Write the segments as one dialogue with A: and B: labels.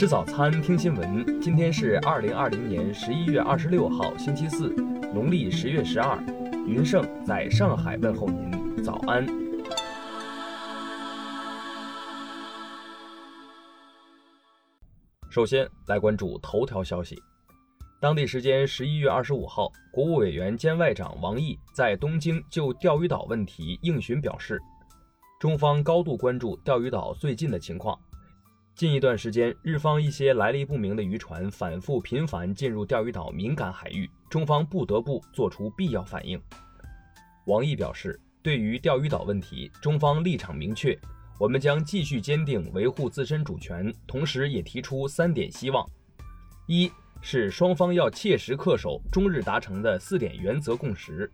A: 吃早餐，听新闻。今天是二零二零年十一月二十六号，星期四，农历十月十二。云盛在上海问候您，早安。首先来关注头条消息。当地时间十一月二十五号，国务委员兼外长王毅在东京就钓鱼岛问题应询表示，中方高度关注钓鱼岛最近的情况。近一段时间，日方一些来历不明的渔船反复频繁进入钓鱼岛敏感海域，中方不得不做出必要反应。王毅表示，对于钓鱼岛问题，中方立场明确，我们将继续坚定维护自身主权，同时也提出三点希望：一是双方要切实恪守中日达成的四点原则共识；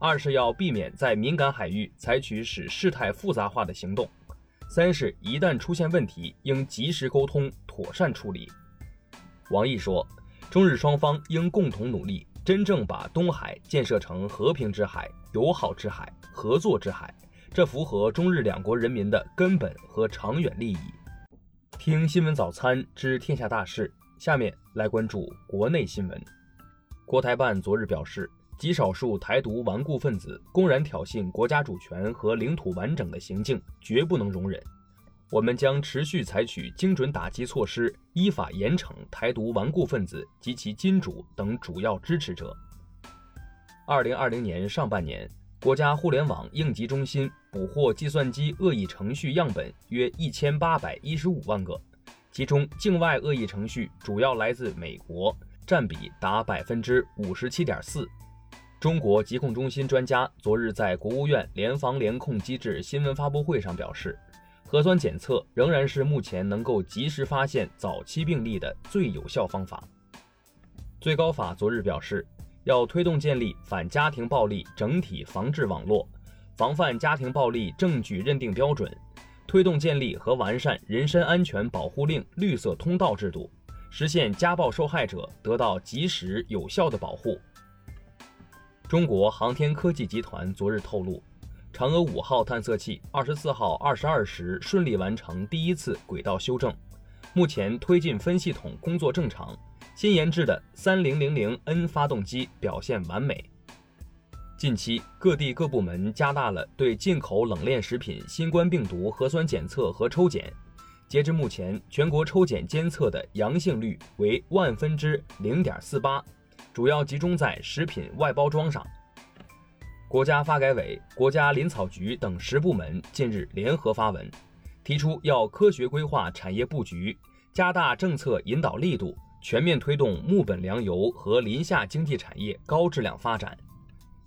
A: 二是要避免在敏感海域采取使事态复杂化的行动。三是，一旦出现问题，应及时沟通，妥善处理。王毅说，中日双方应共同努力，真正把东海建设成和平之海、友好之海、合作之海，这符合中日两国人民的根本和长远利益。听新闻早餐知天下大事，下面来关注国内新闻。国台办昨日表示。极少数台独顽固分子公然挑衅国家主权和领土完整的行径，绝不能容忍。我们将持续采取精准打击措施，依法严惩台独顽固分子及其金主等主要支持者。二零二零年上半年，国家互联网应急中心捕获计算机恶意程序样本约一千八百一十五万个，其中境外恶意程序主要来自美国，占比达百分之五十七点四。中国疾控中心专家昨日在国务院联防联控机制新闻发布会上表示，核酸检测仍然是目前能够及时发现早期病例的最有效方法。最高法昨日表示，要推动建立反家庭暴力整体防治网络，防范家庭暴力证据认定标准，推动建立和完善人身安全保护令绿色通道制度，实现家暴受害者得到及时有效的保护。中国航天科技集团昨日透露，嫦娥五号探测器二十四号二十二时顺利完成第一次轨道修正，目前推进分系统工作正常。新研制的三零零零 N 发动机表现完美。近期，各地各部门加大了对进口冷链食品新冠病毒核酸检测和抽检。截至目前，全国抽检监测的阳性率为万分之零点四八。主要集中在食品外包装上。国家发改委、国家林草局等十部门近日联合发文，提出要科学规划产业布局，加大政策引导力度，全面推动木本粮油和林下经济产业高质量发展。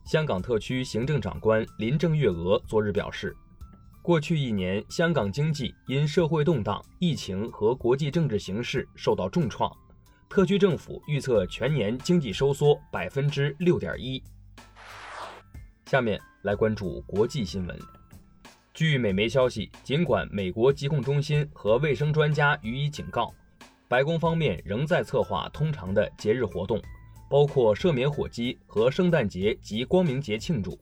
A: 香港特区行政长官林郑月娥昨日表示，过去一年，香港经济因社会动荡、疫情和国际政治形势受到重创。特区政府预测全年经济收缩百分之六点一。下面来关注国际新闻。据美媒消息，尽管美国疾控中心和卫生专家予以警告，白宫方面仍在策划通常的节日活动，包括赦免火鸡和圣诞节及光明节庆祝。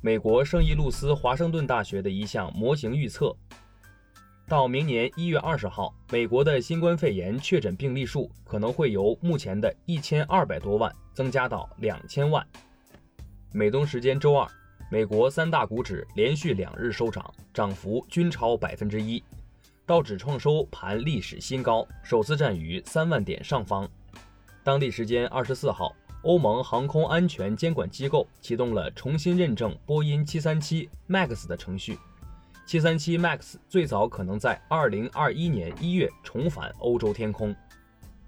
A: 美国圣伊路斯华盛顿大学的一项模型预测。到明年一月二十号，美国的新冠肺炎确诊病例数可能会由目前的一千二百多万增加到两千万。美东时间周二，美国三大股指连续两日收涨，涨幅均超百分之一，道指创收盘历史新高，首次站于三万点上方。当地时间二十四号，欧盟航空安全监管机构启动了重新认证波音七三七 MAX 的程序。七三七 MAX 最早可能在二零二一年一月重返欧洲天空。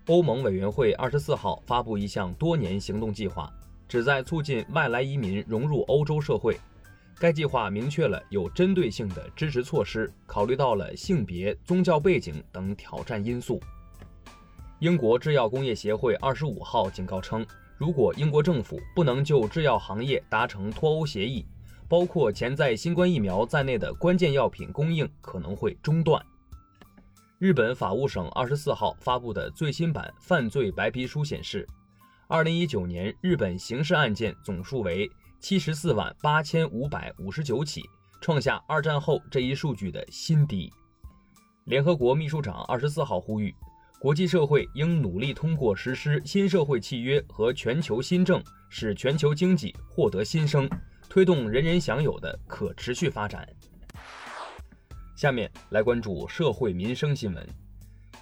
A: 欧盟委员会二十四号发布一项多年行动计划，旨在促进外来移民融入欧洲社会。该计划明确了有针对性的支持措施，考虑到了性别、宗教背景等挑战因素。英国制药工业协会二十五号警告称，如果英国政府不能就制药行业达成脱欧协议，包括潜在新冠疫苗在内的关键药品供应可能会中断。日本法务省二十四号发布的最新版犯罪白皮书显示，二零一九年日本刑事案件总数为七十四万八千五百五十九起，创下二战后这一数据的新低。联合国秘书长二十四号呼吁，国际社会应努力通过实施新社会契约和全球新政，使全球经济获得新生，推动人人享有的可持续发展。下面来关注社会民生新闻。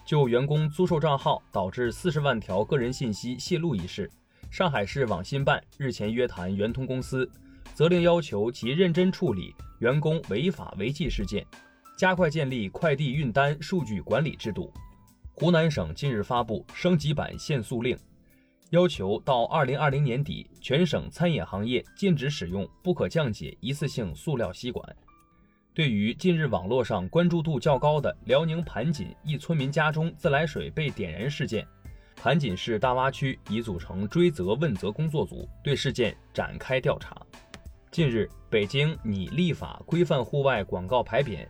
A: 就员工租售账号导致四十万条个人信息泄露一事，上海市网信办日前约谈圆通公司，责令要求其认真处理员工违法违纪事件，加快建立快递运单数据管理制度。湖南省近日发布升级版限速令，要求到二零二零年底，全省餐饮行业禁止使用不可降解一次性塑料吸管。对于近日网络上关注度较高的辽宁盘锦一村民家中自来水被点燃事件，盘锦市大洼区已组成追责问责工作组，对事件展开调查。近日，北京拟立法规范户外广告牌匾，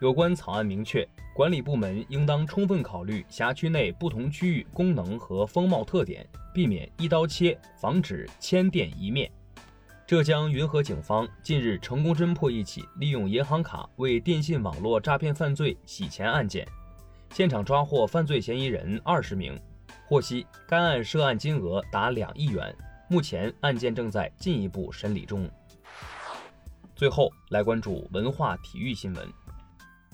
A: 有关草案明确，管理部门应当充分考虑辖区内不同区域功能和风貌特点，避免一刀切，防止千店一面。浙江云和警方近日成功侦破一起利用银行卡为电信网络诈骗犯罪洗钱案件，现场抓获犯罪嫌疑人二十名。获悉，该案涉案金额达两亿元，目前案件正在进一步审理中。最后来关注文化体育新闻，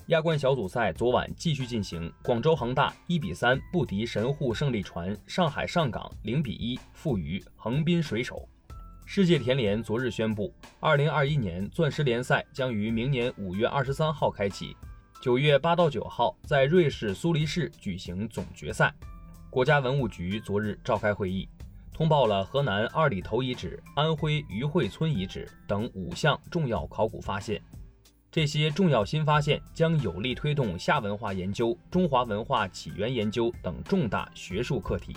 A: 亚冠小组赛昨晚继续进行，广州恒大一比三不敌神户胜利船，上海上港零比一负于横滨水手。世界田联昨日宣布，二零二一年钻石联赛将于明年五月二十三号开启，九月八到九号在瑞士苏黎世举行总决赛。国家文物局昨日召开会议，通报了河南二里头遗址、安徽余惠村遗址等五项重要考古发现。这些重要新发现将有力推动夏文化研究、中华文化起源研究等重大学术课题。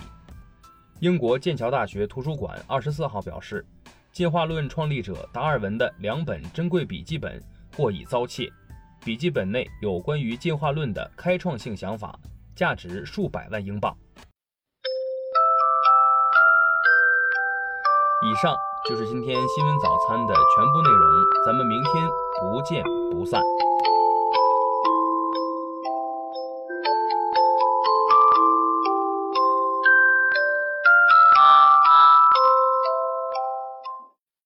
A: 英国剑桥大学图书馆二十四号表示。进化论创立者达尔文的两本珍贵笔记本或已遭窃，笔记本内有关于进化论的开创性想法，价值数百万英镑。以上就是今天新闻早餐的全部内容，咱们明天不见不散。